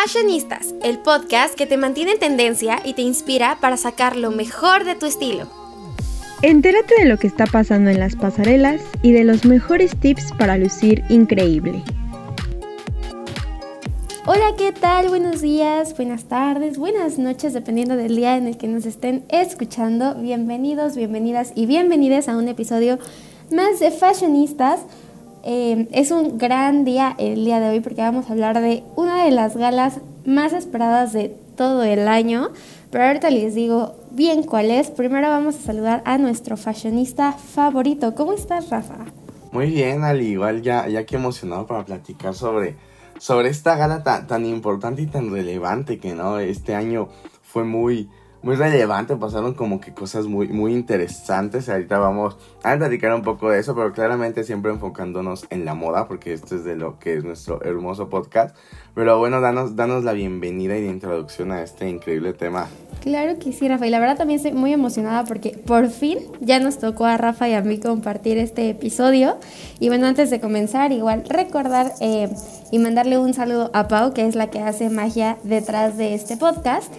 Fashionistas, el podcast que te mantiene en tendencia y te inspira para sacar lo mejor de tu estilo. Entérate de lo que está pasando en las pasarelas y de los mejores tips para lucir increíble. Hola, ¿qué tal? Buenos días, buenas tardes, buenas noches, dependiendo del día en el que nos estén escuchando. Bienvenidos, bienvenidas y bienvenidas a un episodio más de Fashionistas. Eh, es un gran día el día de hoy porque vamos a hablar de una de las galas más esperadas de todo el año. Pero ahorita les digo bien cuál es. Primero vamos a saludar a nuestro fashionista favorito. ¿Cómo estás, Rafa? Muy bien, al igual ya, ya que emocionado para platicar sobre, sobre esta gala tan, tan importante y tan relevante que no este año fue muy, muy relevante, pasaron como que cosas muy, muy interesantes. Ahorita vamos a platicar un poco de eso, pero claramente siempre enfocándonos en la moda, porque esto es de lo que es nuestro hermoso podcast. Pero bueno, danos, danos la bienvenida y la introducción a este increíble tema. Claro que sí, Rafa. Y la verdad también estoy muy emocionada porque por fin ya nos tocó a Rafa y a mí compartir este episodio. Y bueno, antes de comenzar, igual recordar eh, y mandarle un saludo a Pau, que es la que hace magia detrás de este podcast.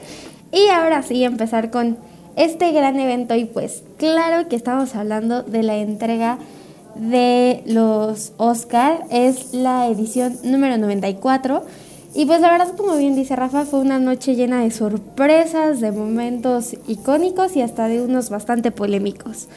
Y ahora sí, empezar con este gran evento y pues claro que estamos hablando de la entrega de los Oscar, es la edición número 94. Y pues la verdad, como bien dice Rafa, fue una noche llena de sorpresas, de momentos icónicos y hasta de unos bastante polémicos.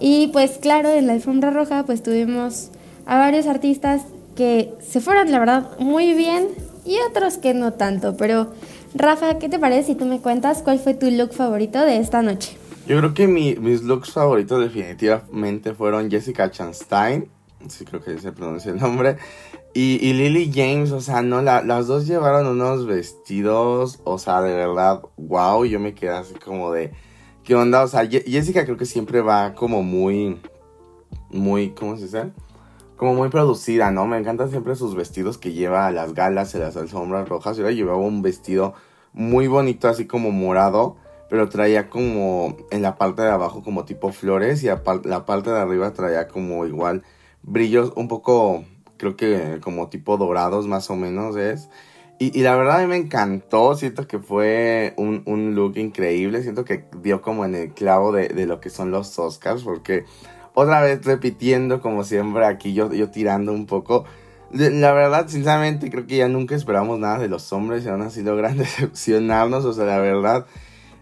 Y pues claro, en la alfombra roja pues tuvimos a varios artistas que se fueron la verdad muy bien y otros que no tanto, pero Rafa, ¿qué te parece si tú me cuentas cuál fue tu look favorito de esta noche? Yo creo que mis looks favoritos definitivamente fueron Jessica Chastain, sí creo que se pronuncia el nombre, y, Lily James, o sea, no, las dos llevaron unos vestidos, o sea, de verdad, wow, yo me quedé así como de, ¿qué onda? O sea, Jessica creo que siempre va como muy, muy, ¿cómo se dice? Como muy producida, ¿no? Me encantan siempre sus vestidos que lleva a las galas, en las alfombras rojas. Yo llevaba un vestido muy bonito, así como morado, pero traía como en la parte de abajo como tipo flores y la parte de arriba traía como igual brillos un poco, creo que como tipo dorados más o menos es. Y, la verdad a mí me encantó, siento que fue un, un, look increíble, siento que dio como en el clavo de, de lo que son los Oscars, porque otra vez repitiendo como siempre aquí yo, yo tirando un poco. La verdad, sinceramente, creo que ya nunca esperamos nada de los hombres y aún así logran decepcionarnos. O sea, la verdad,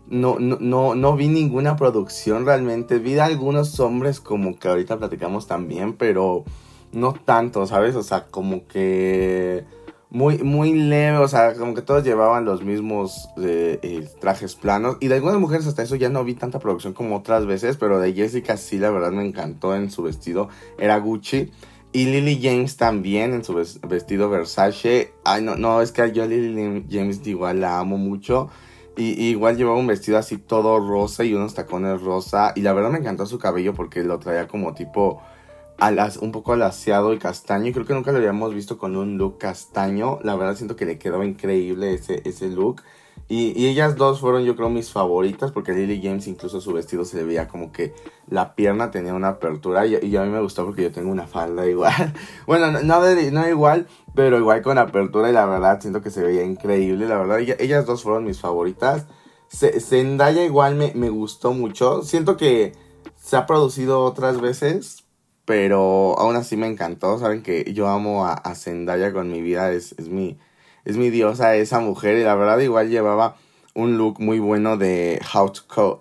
no, no, no, no vi ninguna producción realmente. Vi algunos hombres como que ahorita platicamos también, pero no tanto, ¿sabes? O sea, como que muy, muy leve, o sea, como que todos llevaban los mismos eh, eh, trajes planos. Y de algunas mujeres hasta eso ya no vi tanta producción como otras veces, pero de Jessica sí, la verdad me encantó en su vestido, era Gucci. Y Lily James también en su vestido Versace. Ay, no, no, es que yo a Lily James igual la amo mucho. Y, y, igual llevaba un vestido así todo rosa y unos tacones rosa. Y la verdad me encantó su cabello porque lo traía como tipo un poco alaciado y castaño. Y creo que nunca lo habíamos visto con un look castaño. La verdad siento que le quedó increíble ese, ese look. Y, ellas dos fueron yo creo mis favoritas porque Lily James incluso su vestido se le veía como que la pierna tenía una apertura y, a mí me gustó porque yo tengo una falda igual. bueno, no, no, igual, pero igual con apertura y la verdad siento que se veía increíble. La verdad, ellas dos fueron mis favoritas. Zendaya igual me, me gustó mucho. Siento que se ha producido otras veces, pero aún así me encantó. Saben que yo amo a, Zendaya con mi vida, es, mi, es mi diosa esa mujer. Y la verdad, igual llevaba un look muy bueno de,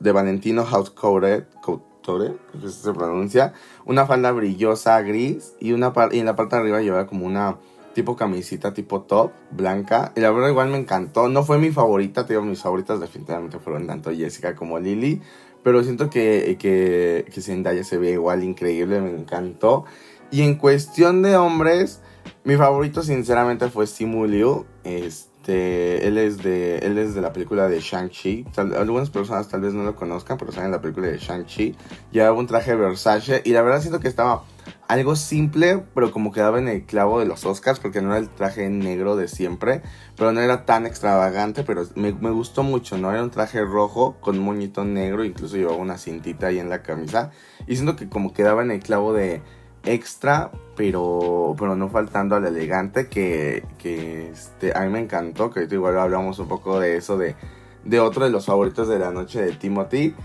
de Valentino House Couture, Couture, que se pronuncia. Una falda brillosa gris y, una y en la parte de arriba llevaba como una tipo camisita tipo top blanca. Y la verdad, igual me encantó. No fue mi favorita, te mis favoritas definitivamente fueron tanto Jessica como Lily. Pero siento que, que, que Zendaya se ve igual increíble, me encantó. Y en cuestión de hombres, mi favorito sinceramente fue Simu Liu. Este, él es de, él es de la película de Shang-Chi. Algunas personas tal vez no lo conozcan, pero saben la película de Shang-Chi. Llevaba un traje Versace y la verdad siento que estaba algo simple, pero como quedaba en el clavo de los Oscars, porque no era el traje negro de siempre, pero no era tan extravagante, pero me, gustó mucho, ¿no? Era un traje rojo con moñito negro, incluso llevaba una cintita ahí en la camisa, y siento que como quedaba en el clavo de, extra, pero, pero no faltando al elegante que, que este, a mí me encantó, que igual hablamos un poco de eso, de, de otro de los favoritos de la noche de Timothy,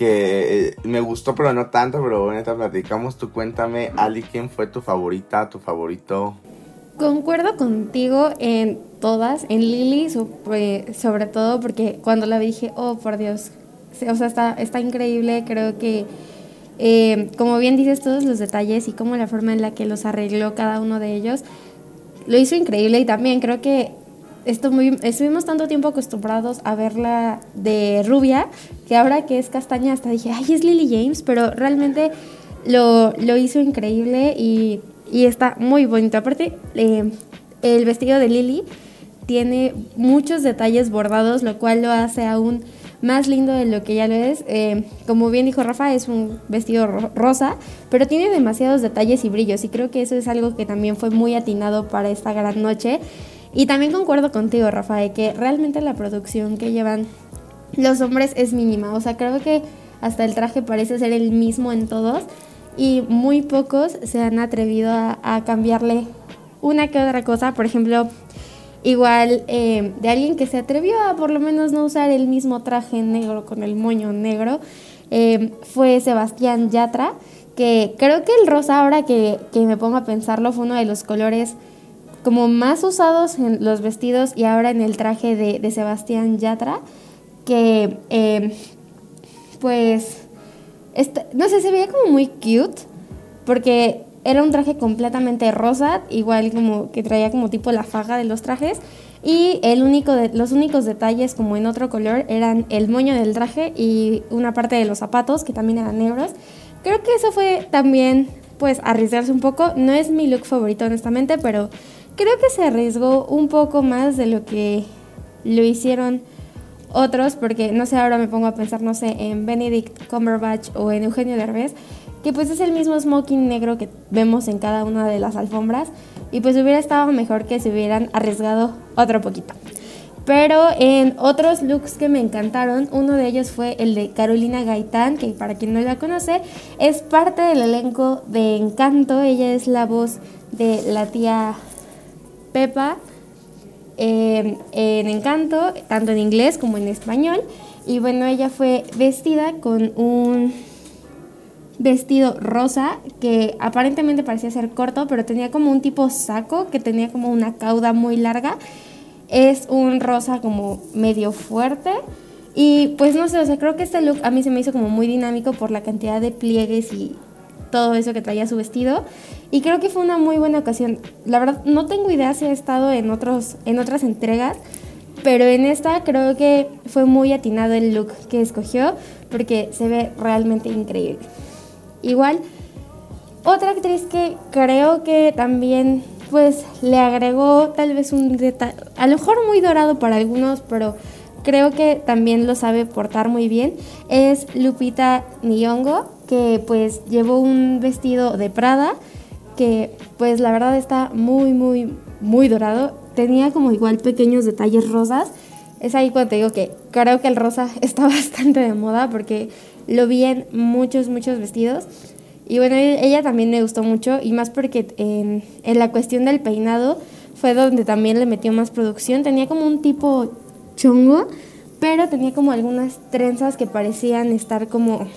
que eh, me gustó pero no tanto, pero bueno, te platicamos, tú cuéntame, Ali, ¿quién fue tu favorita, tu favorito? Concuerdo contigo en todas, en Lily sobre, sobre todo porque cuando la vi dije, oh por Dios, o sea, está, está increíble, creo que eh, como bien dices, todos los detalles y como la forma en la que los arregló cada uno de ellos, lo hizo increíble y también creo que estuvimos tanto tiempo acostumbrados a verla de rubia que ahora que es castaña hasta dije, ay, es Lily James, pero realmente lo, lo hizo increíble y, y, está muy bonito. Aparte, eh, el vestido de Lily tiene muchos detalles bordados, lo cual lo hace aún más lindo de lo que ya lo es. Eh, como bien dijo Rafa, es un vestido rosa, pero tiene demasiados detalles y brillos y creo que eso es algo que también fue muy atinado para esta gran noche. Y también concuerdo contigo, Rafa, de que realmente la producción que llevan los hombres es mínima. O sea, creo que hasta el traje parece ser el mismo en todos y muy pocos se han atrevido a, cambiarle una que otra cosa. Por ejemplo, Igual eh, de alguien que se atrevió a por lo menos no usar el mismo traje negro con el moño negro, eh, fue Sebastián Yatra, que creo que el rosa, ahora que, me pongo a pensarlo, fue uno de los colores como más usados en los vestidos y ahora en el traje de, Sebastián Yatra, que eh, pues, no sé, se veía como muy cute, porque era un traje completamente rosa, igual como que traía como tipo la faja de los trajes. Y el único de, los únicos detalles como en otro color eran el moño del traje y una parte de los zapatos que también eran negros. Creo que eso fue también pues arriesgarse un poco. No es mi look favorito honestamente, pero creo que se arriesgó un poco más de lo que lo hicieron otros, porque no sé, ahora me pongo a pensar, no sé, en Benedict Cumberbatch o en Eugenio Derbez, que pues es el mismo smoking negro que vemos en cada una de las alfombras y pues hubiera estado mejor que se hubieran arriesgado otro poquito. Pero en otros looks que me encantaron, uno de ellos fue el de Carolina Gaitán, que para quien no la conoce, es parte del elenco de Encanto. Ella es la voz de la tía Pepa eh, en Encanto, tanto en inglés como en español. Y bueno, ella fue vestida con un vestido rosa que aparentemente parecía ser corto, pero tenía como un tipo saco que tenía como una cauda muy larga. Es un rosa como medio fuerte. Y pues no sé, o sea, creo que este look a mí se me hizo como muy dinámico por la cantidad de pliegues y todo eso que traía su vestido. Y creo que fue una muy buena ocasión. La verdad, no tengo idea si ha estado en, otros, en otras entregas, pero en esta creo que fue muy atinado el look que escogió porque se ve realmente increíble. Igual, otra actriz que creo que también pues le agregó tal vez un detalle, a lo mejor muy dorado para algunos, pero creo que también lo sabe portar muy bien, es Lupita Nyong'o, que pues llevó un vestido de Prada que pues la verdad está muy muy muy dorado, tenía como igual pequeños detalles rosas. Es ahí cuando te digo que creo que el rosa está bastante de moda porque lo vi en muchos, muchos vestidos. Y bueno, e-, ella también me gustó mucho y más porque en, en la cuestión del peinado fue donde también le metió más producción. Tenía como un tipo chongo, pero tenía como algunas trenzas que parecían estar como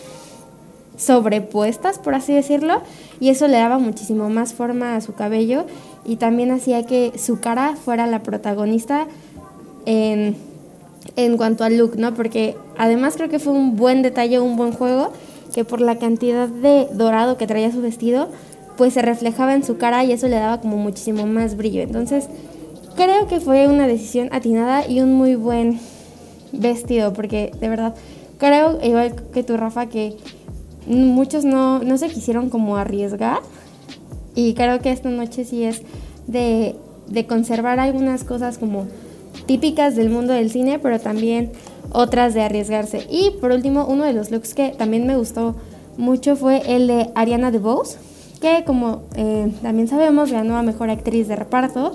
sobrepuestas, por así decirlo, y eso le daba muchísimo más forma a su cabello y también hacía que su cara fuera la protagonista en en cuanto al look, ¿no? Porque además creo que fue un buen detalle, un buen juego, que por la cantidad de dorado que traía su vestido, pues se reflejaba en su cara y eso le daba como muchísimo más brillo. Entonces, creo que fue una decisión atinada y un muy buen vestido, porque de verdad, creo, igual que tú, Rafa, que muchos no, no se quisieron como arriesgar y creo que esta noche sí es de, de conservar algunas cosas como típicas del mundo del cine, pero también otras de arriesgarse. Y por último, uno de los looks que también me gustó mucho fue el de Ariana DeBose, que como eh, también sabemos ganó a Mejor Actriz de Reparto.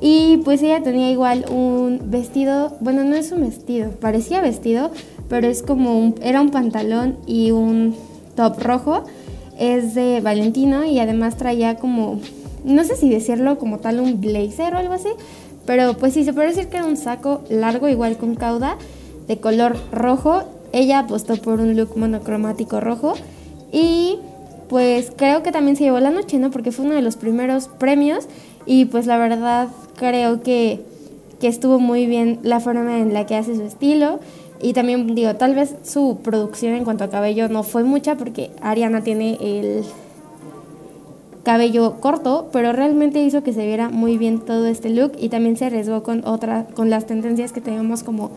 Y pues ella tenía igual un vestido, bueno, no es un vestido, parecía vestido, pero es como era un pantalón y un top rojo. es de Valentino y además traía como, no sé si decirlo como tal un blazer o algo así, pero pues sí, se puede decir que era un saco largo igual con cauda de color rojo. Ella apostó por un look monocromático rojo y pues creo que también se llevó la noche, ¿no? Porque fue uno de los primeros premios y pues la verdad creo que, que estuvo muy bien la forma en la que hace su estilo. Y también digo, tal vez su producción en cuanto a cabello no fue mucha porque Ariana tiene el cabello corto, pero realmente hizo que se viera muy bien todo este look y también se arriesgó con otra, con las tendencias que tenemos como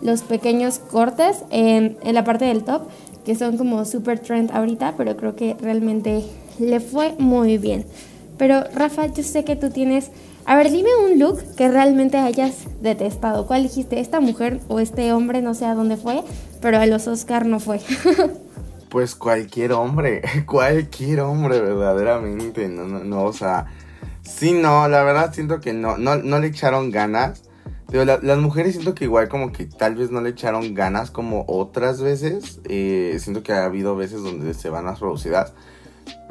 los pequeños cortes en, la parte del top, que son como super trend ahorita, pero creo que realmente le fue muy bien. Pero Rafa, yo sé que tú tienes... A ver, dime un look que realmente hayas detestado. ¿Cuál dijiste? ¿Esta mujer o este hombre? No sé a dónde fue, pero a los Oscar no fue. pues cualquier hombre, cualquier hombre verdaderamente. No, no, no, o sea... Sí, no, la verdad siento que no, no, no le echaron ganas. Pero las mujeres siento que igual como que tal vez no le echaron ganas como otras veces. Eh, siento que ha habido veces donde se van las producidas.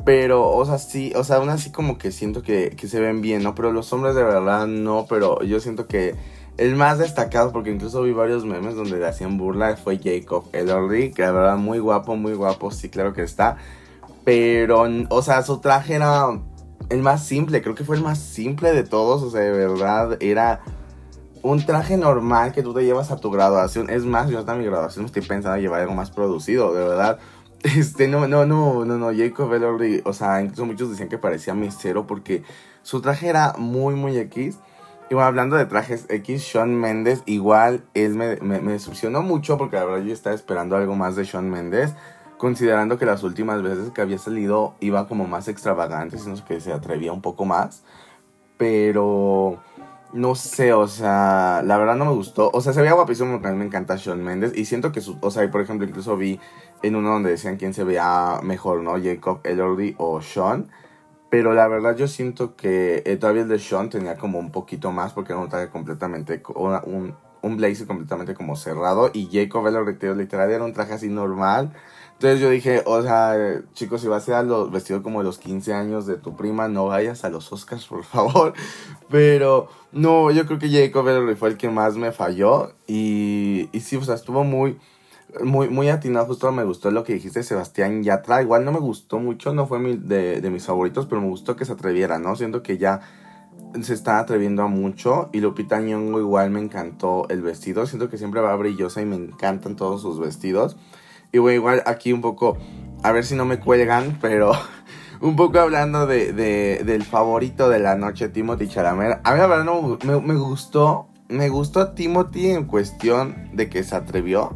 Pero, o sea, sí, o sea, aún así como que siento que, se ven bien, ¿no? Pero los hombres de verdad no, pero yo siento que el más destacado, porque incluso vi varios memes donde le hacían burla, fue Jacob Elordi, que la verdad muy guapo, muy guapo, sí, claro que está. Pero, o sea, su traje era el más simple, creo que fue el más simple de todos, o sea, de verdad, era un traje normal que tú te llevas a tu graduación. Es más, yo hasta mi graduación estoy pensando en llevar algo más producido, de verdad. Este, no, no, no, no, no, Jacob Elordi, o sea, incluso muchos decían que parecía mesero porque su traje era muy, muy X. Y bueno, hablando de trajes X, Sean Mendes, igual él me, me, me decepcionó mucho porque la verdad yo estaba esperando algo más de Sean Mendes, considerando que las últimas veces que había salido iba como más extravagante, sino que se atrevía un poco más. Pero no sé, o sea, la verdad no me gustó. O sea, se veía guapísimo porque a mí me encanta Sean Mendes. Y siento que, su, o sea, por ejemplo, incluso vi en uno donde decían quién se veía mejor, ¿no? Jacob Elordi o Sean. Pero la verdad yo siento que eh, todavía el de Sean tenía como un poquito más porque era un traje completamente, un, un blazer completamente como cerrado. Y Jacob Elordi literal era un traje así normal. Entonces yo dije, o sea, chicos, si vas a ir a los vestidos como los 15 años de tu prima, no vayas a los Oscars, por favor. Pero no, yo creo que Jacob Elordi fue el que más me falló. Y, y sí, o sea, estuvo muy, muy, muy atinado. Justo me gustó lo que dijiste, Sebastián Yatra. Igual no me gustó mucho, no fue de, de mis favoritos, pero me gustó que se atreviera, ¿no? Siento que ya se está atreviendo a mucho. Y Lupita Nyong'o igual me encantó el vestido. Siento que siempre va brillosa y me encantan todos sus vestidos. Y bueno, igual aquí un poco, a ver si no me cuelgan, pero un poco hablando de, del favorito de la noche, Timothy Chalamet. A mí la verdad no, me, gustó, me gustó Timothy en cuestión de que se atrevió.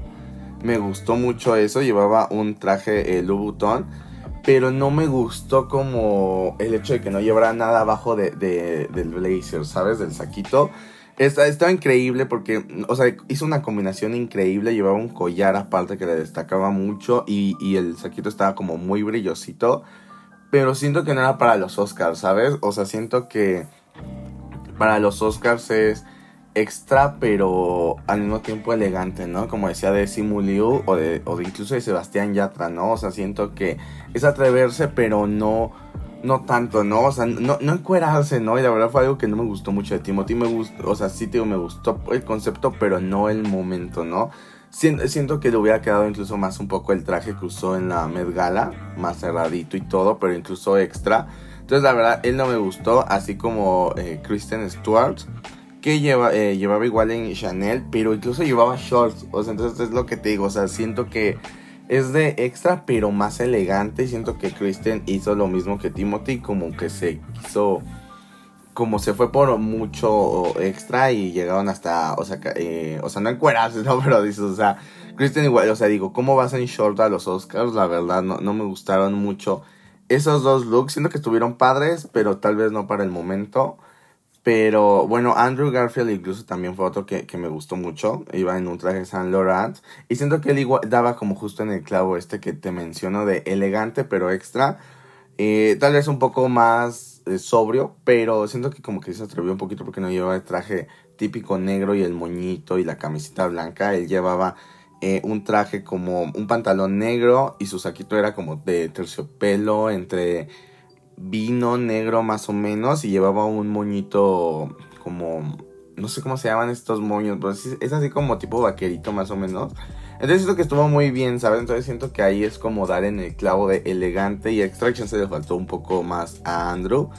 Me gustó mucho eso, llevaba un traje eh, Louboutin, pero no me gustó como el hecho de que no llevara nada abajo de, del blazer, ¿sabes? Del saquito. Estaba increíble porque, o sea, hizo una combinación increíble. Llevaba un collar aparte que le destacaba mucho y, y, el saquito estaba como muy brillosito. Pero siento que no era para los Oscars, ¿sabes? O sea, siento que para los Oscars es extra, pero al mismo tiempo elegante, ¿no? Como decía de Simu o de, o de incluso de Sebastián Yatra, ¿no? O sea, siento que es atreverse, pero no, no tanto, ¿no? O sea, no, no encuerarse, ¿no? Y la verdad fue algo que no me gustó mucho de Timothy. Me gustó, o sea, sí, tío, me gustó el concepto, pero no el momento, ¿no? Siento, siento que le hubiera quedado incluso más un poco el traje que usó en la Met Gala, más cerradito y todo, pero incluso extra. Entonces, la verdad, él no me gustó, así como eh, Kristen Stewart que lleva, eh, llevaba igual en Chanel, pero incluso llevaba shorts. O sea, entonces es lo que te digo. O sea, siento que es de extra, pero más elegante. Siento que Kristen hizo lo mismo que Timothy, como que se hizo. Como se fue por mucho extra y llegaron hasta. O sea, eh, o sea no encuerarse, ¿no? Pero dices, o sea, Kristen igual. O sea, digo, ¿cómo vas en short a los Oscars? La verdad, no, no me gustaron mucho esos dos looks. Siento que estuvieron padres, pero tal vez no para el momento. Pero bueno, Andrew Garfield incluso también fue otro que, me gustó mucho. Iba en un traje Saint Laurent. Y siento que él igual, daba como justo en el clavo este que te menciono de elegante pero extra. Eh, tal vez un poco más eh, sobrio, pero siento que como que se atrevió un poquito porque no llevaba el traje típico negro y el moñito y la camiseta blanca. Él llevaba eh, un traje como un pantalón negro y su saquito era como de terciopelo entre vino negro más o menos y llevaba un moñito como no sé cómo se llaman estos moños, pero es, así como tipo vaquerito más o menos. Entonces siento que estuvo muy bien, ¿sabes? Entonces siento que ahí es como dar en el clavo de elegante y Extraction se le faltó un poco más a Andrew.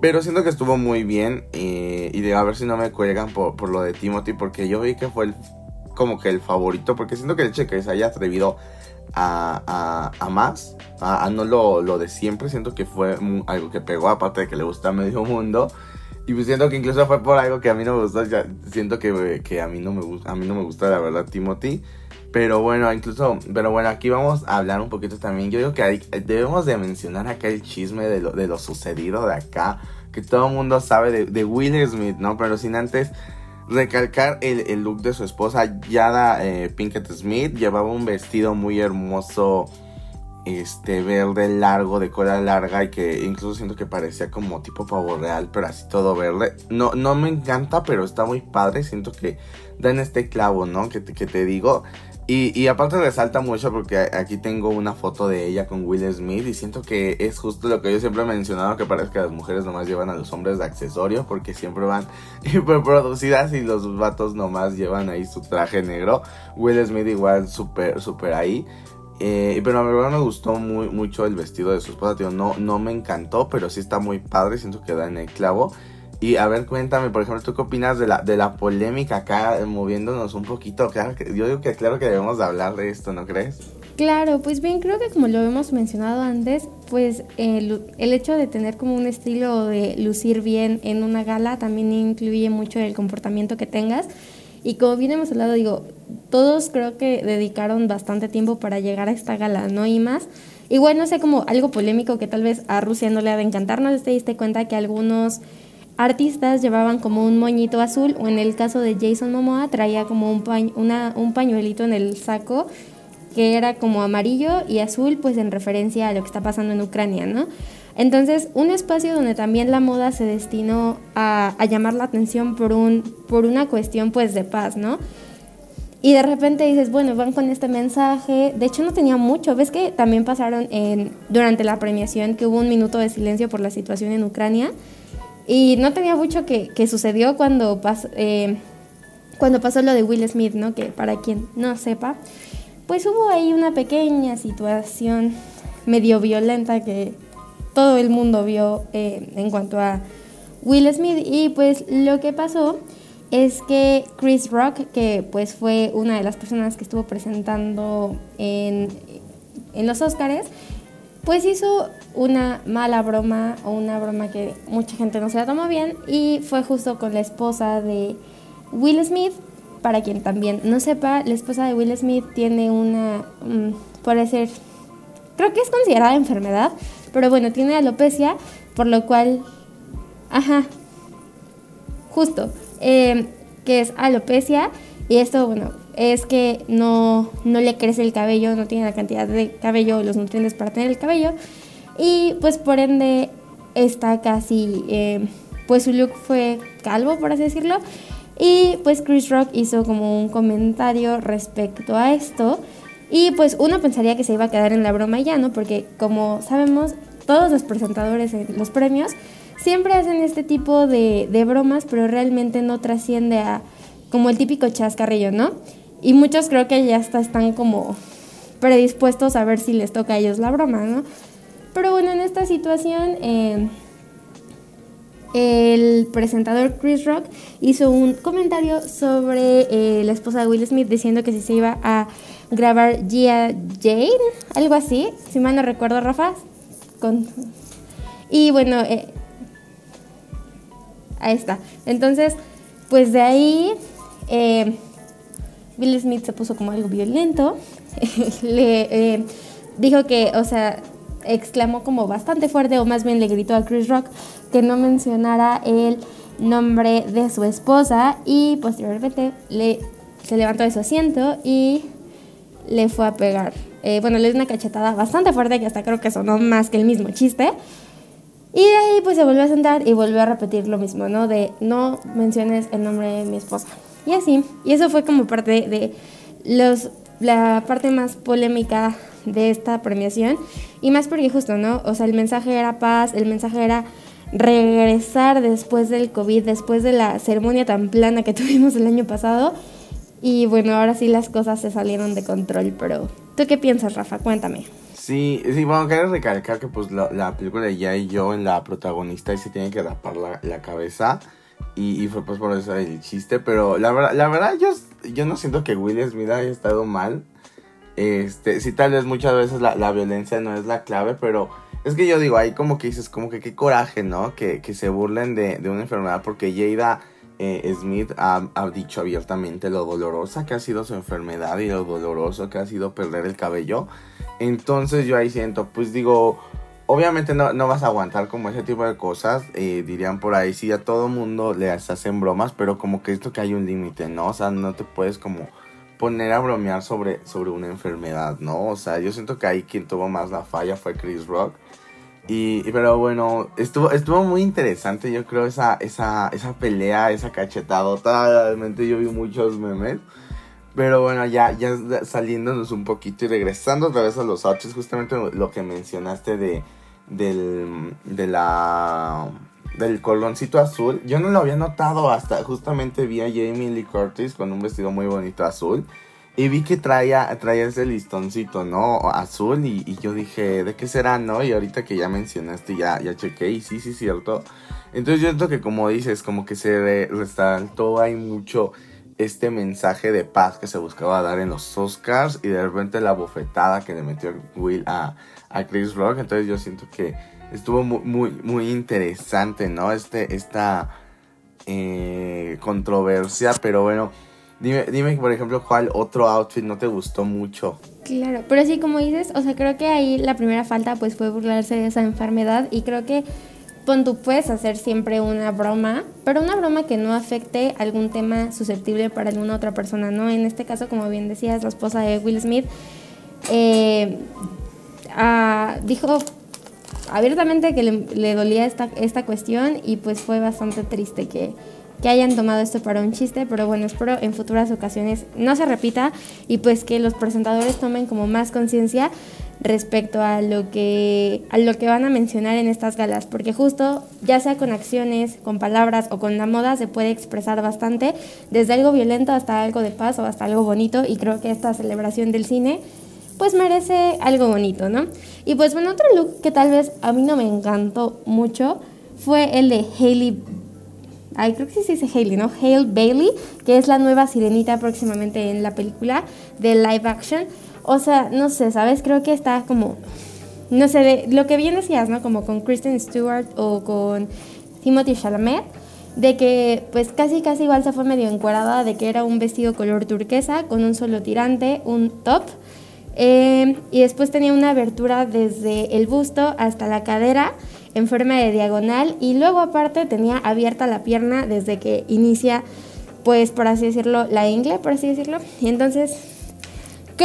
Pero siento que estuvo muy bien eh, y de a ver si no me cuelgan por, por, lo de Timothy porque yo vi que fue el, como que el favorito porque siento que el hecho que se haya atrevido a, a, más, a, no lo, lo, de siempre, siento que fue algo que pegó aparte de que le gusta a medio mundo. Y pues siento que incluso fue por algo que a mí no me gustó. Ya siento que, que, a mí no me gusta, a mí no me gusta la verdad Timothy. Pero bueno, incluso, pero bueno, aquí vamos a hablar un poquito también. Yo digo que debemos de mencionar acá el chisme de lo, de lo sucedido de acá. Que todo el mundo sabe de, de Will Smith, ¿no? Pero sin antes recalcar el, el look de su esposa, Yada eh, Pinkett Smith. Llevaba un vestido muy hermoso este verde largo de cola larga y que incluso siento que parecía como tipo pavo real, pero así todo verde. No, no me encanta, pero está muy padre. Siento que dan este clavo, ¿no? Que que te digo. Y, aparte resalta mucho porque aquí tengo una foto de ella con Will Smith y siento que es justo lo que yo siempre he mencionado, que parece que las mujeres nomás llevan a los hombres de accesorio porque siempre van hiperproducidas y los vatos nomás llevan ahí su traje negro. Will Smith igual súper, súper ahí. Eh, pero a verdad me gustó muy, mucho el vestido de su esposa, tío. No, no me encantó, pero sí está muy padre. Siento que da en el clavo. Y a ver, cuéntame, por ejemplo, ¿tú qué opinas de la, de la polémica acá, eh, moviéndonos un poquito? Claro que, yo digo que claro que debemos de hablar de esto, ¿no crees? Claro, pues bien, creo que como lo hemos mencionado antes, pues el, el, hecho de tener como un estilo de lucir bien en una gala también incluye mucho el comportamiento que tengas. Y como bien hemos hablado, digo, todos creo que dedicaron bastante tiempo para llegar a esta gala, ¿no? Y más. Igual, no sé, como algo polémico que tal vez a Rusia no le ha de encantar, no te diste cuenta que algunos artistas llevaban como un moñito azul, o en el caso de Jason Momoa, traía como un, una, un pañuelito en el saco que era como amarillo y azul, pues en referencia a lo que está pasando en Ucrania, ¿no? Entonces, un espacio donde también la moda se destinó a, llamar la atención por, un, por una cuestión pues de paz, ¿no? Y de repente dices, bueno, van con este mensaje. De hecho, no tenía mucho. Ves que también pasaron en, durante la premiación que hubo un minuto de silencio por la situación en Ucrania. Y no tenía mucho que, sucedió cuando, eh, cuando pasó lo de Will Smith, ¿no? Que para quien no sepa, pues hubo ahí una pequeña situación medio violenta que todo el mundo vio eh, en cuanto a Will Smith. Y pues lo que pasó es que Chris Rock, que pues fue una de las personas que estuvo presentando en, en los Oscars, pues hizo una mala broma o una broma que mucha gente no se la tomó bien y fue justo con la esposa de Will Smith. Para quien también no sepa, la esposa de Will Smith tiene una, um, ser, creo que es considerada enfermedad, pero bueno, tiene alopecia, por lo cual, ajá, justo, em, que es alopecia. Y esto, bueno, es que no, no le crece el cabello, no tiene la cantidad de cabello, los nutrientes para tener el cabello. Y pues por ende está casi, em, pues su look fue calvo, por así decirlo. Y pues Chris Rock hizo como un comentario respecto a esto. Y pues uno pensaría que se iba a quedar en la broma ya, ¿no? Porque como sabemos, todos los presentadores en los premios siempre hacen este tipo de, bromas, pero realmente no trasciende a como el típico chascarrillo, ¿no? Y muchos creo que ya hasta están como predispuestos a ver si les toca a ellos la broma, ¿no? Pero bueno, en esta situación, eh, el presentador Chris Rock hizo un comentario sobre eh, la esposa de Will Smith diciendo que si se iba a grabar Gia Jane, algo así, si mal no recuerdo, Rafa. Con... Y bueno, eh, ahí está. Entonces, pues de ahí eh, Will Smith se puso como algo violento. le eh, dijo que, o sea, exclamó como bastante fuerte, o más bien le gritó a Chris Rock que no mencionara el nombre de su esposa y posteriormente le, se levantó de su asiento y le fue a pegar. Eh, bueno, le dio una cachetada bastante fuerte que hasta creo que sonó más que el mismo chiste. Y de ahí pues se volvió a sentar y volvió a repetir lo mismo, ¿no? De no menciones el nombre de mi esposa. Y así. Y eso fue como parte de los la parte más polémica de esta premiación y más porque justo, ¿no? O sea, el mensaje era paz, el mensaje era regresar después del COVID, después de la ceremonia tan plana que tuvimos el año pasado. Y bueno, ahora sí las cosas se salieron de control, pero ¿tú qué piensas, Rafa? Cuéntame. Sí, sí, bueno, quiero recalcar que pues la, película de Ya y yo en la protagonista y se tiene que rapar la, la cabeza. Y, fue pues por eso el chiste. Pero la verdad, la verdad yo, yo no siento que Will Smith haya estado mal. Este, sí, tal vez muchas veces la, la, violencia no es la clave, pero es que yo digo, ahí como que dices, como que qué coraje, ¿no? Que, que se burlen de, de, una enfermedad, porque Jada eh, Smith ha, ha, dicho abiertamente lo dolorosa que ha sido su enfermedad y lo doloroso que ha sido perder el cabello. Entonces yo ahí siento, pues digo, obviamente no, no vas a aguantar como ese tipo de cosas, dirían por ahí, sí, a todo mundo le hacen bromas, pero como que esto que hay un límite, ¿no? O sea, no te puedes como poner a bromear sobre, sobre una enfermedad, ¿no? O sea, yo siento que ahí quien tuvo más la falla fue Chris Rock. Y, pero bueno, estuvo, estuvo muy interesante, yo creo, esa, esa, esa pelea, esa cachetada. Realmente yo vi muchos memes. Pero bueno, ya, ya saliéndonos un poquito y regresando otra vez a los outfits, justamente lo que mencionaste de, del, de la, del coloncito azul. Yo no lo había notado hasta justamente vi a Jamie Lee Curtis con un vestido muy bonito azul. Y vi que traía, traía ese listoncito, ¿no? Azul. Y, yo dije, ¿de qué será, no? Y ahorita que ya mencionaste, ya, ya chequé. Y sí, sí, cierto. Entonces yo siento que como dices, como que se resaltó, hay mucho este mensaje de paz que se buscaba dar en los Oscars y de repente la bofetada que le metió Will a, a Chris Rock. Entonces yo siento que estuvo muy, muy, interesante, ¿no? Este, esta eh, controversia, pero bueno, dime, dime, por ejemplo, cuál otro outfit no te gustó mucho. Claro, pero sí, como dices, o sea, creo que ahí la primera falta pues fue burlarse de esa enfermedad y creo que Pon tú puedes hacer siempre una broma, pero una broma que no afecte algún tema susceptible para alguna otra persona, ¿no? En este caso, como bien decías, la esposa de Will Smith eh, ah, dijo abiertamente que le, dolía esta, esta cuestión y pues fue bastante triste que, que hayan tomado esto para un chiste, pero bueno, espero en futuras ocasiones no se repita y pues que los presentadores tomen como más conciencia respecto a lo que a lo que van a mencionar en estas galas, porque justo ya sea con acciones, con palabras o con la moda se puede expresar bastante, desde algo violento hasta algo de paz o hasta algo bonito y creo que esta celebración del cine pues merece algo bonito, ¿no? Y pues bueno, otro look que tal vez a mí no me encantó mucho fue el de Hailey Ay, creo que sí se dice Hailey, ¿no? Hale Bailey, que es la nueva sirenita próximamente en la película de live action. O sea, no sé, ¿sabes? Creo que está como, no sé, de, lo que bien decías, ¿no? Como con Kristen Stewart o con Timothy Chalamet, de que pues casi casi igual se fue medio encuadrada, de que era un vestido color turquesa con un solo tirante, un top. Eh, y después tenía una abertura desde el busto hasta la cadera en forma de diagonal y luego aparte tenía abierta la pierna desde que inicia pues por así decirlo la ingle por así decirlo y entonces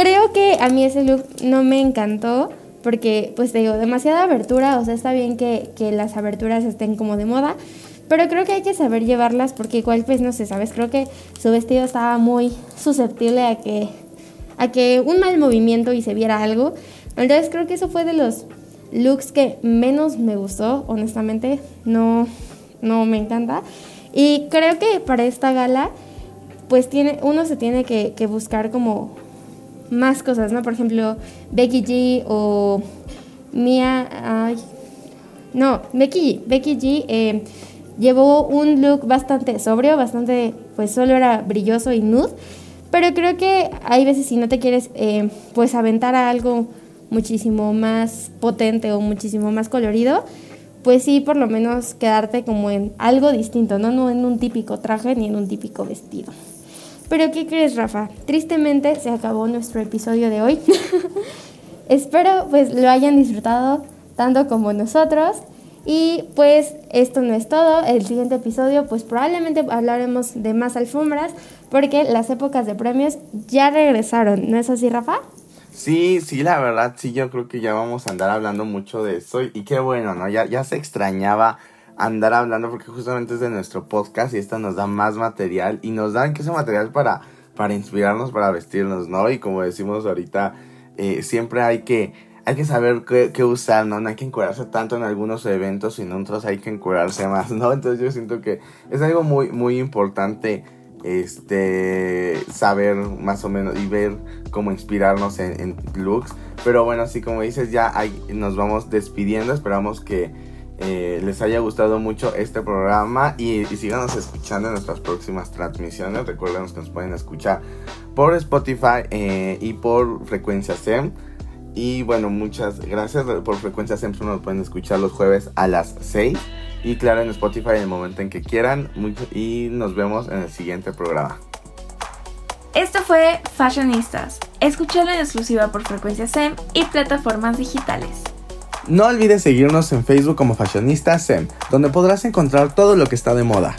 Creo que a mí ese look no me encantó porque, pues te digo, demasiada abertura, o sea, está bien que, las aberturas estén como de moda, pero creo que hay que saber llevarlas porque igual, pues no sé, ¿sabes? Creo que su vestido estaba muy susceptible a que, a que un mal movimiento y se viera algo. Entonces creo que eso fue de los looks que menos me gustó, honestamente, no, no me encanta. Y creo que para esta gala, pues tiene, uno se tiene que, que buscar como más cosas, ¿no? Por ejemplo, Becky G o Mia... Ay, no, Becky G. Becky G eh, llevó un look bastante sobrio, bastante, pues solo era brilloso y nude. Pero creo que hay veces si no te quieres, eh, pues aventar a algo muchísimo más potente o muchísimo más colorido, pues sí, por lo menos quedarte como en algo distinto, ¿no? No en un típico traje ni en un típico vestido. Pero ¿qué crees, Rafa? Tristemente se acabó nuestro episodio de hoy. Espero pues lo hayan disfrutado tanto como nosotros. Y pues esto no es todo. El siguiente episodio pues probablemente hablaremos de más alfombras porque las épocas de premios ya regresaron. ¿No es así, Rafa? Sí, sí, la verdad, sí, yo creo que ya vamos a andar hablando mucho de eso. Y qué bueno, ¿no? Ya, ya se extrañaba andar hablando porque justamente es de nuestro podcast y esto nos da más material y nos dan que ese material para para inspirarnos, para vestirnos, ¿no? Y como decimos ahorita, eh, siempre hay que, hay que saber qué, usar, ¿no? No hay que encuadrarse tanto en algunos eventos y en otros hay que encuadrarse más, ¿no? Entonces yo siento que es algo muy, muy importante este saber más o menos y ver cómo inspirarnos en, looks pero bueno así como dices ya nos vamos despidiendo esperamos que eh, les haya gustado mucho este programa y, y síganos escuchando en nuestras próximas transmisiones. Recuerden que nos pueden escuchar por Spotify eh, y por Frecuencia SEM. Y bueno, muchas gracias por Frecuencia SEM. Nos pueden escuchar los jueves a las 6. Y claro, en Spotify en el momento en que quieran. y nos vemos en el siguiente programa. Esto fue Fashionistas. Escuchalo en exclusiva por Frecuencia SEM y plataformas digitales. No olvides seguirnos en Facebook como Fashionista SEM, donde podrás encontrar todo lo que está de moda.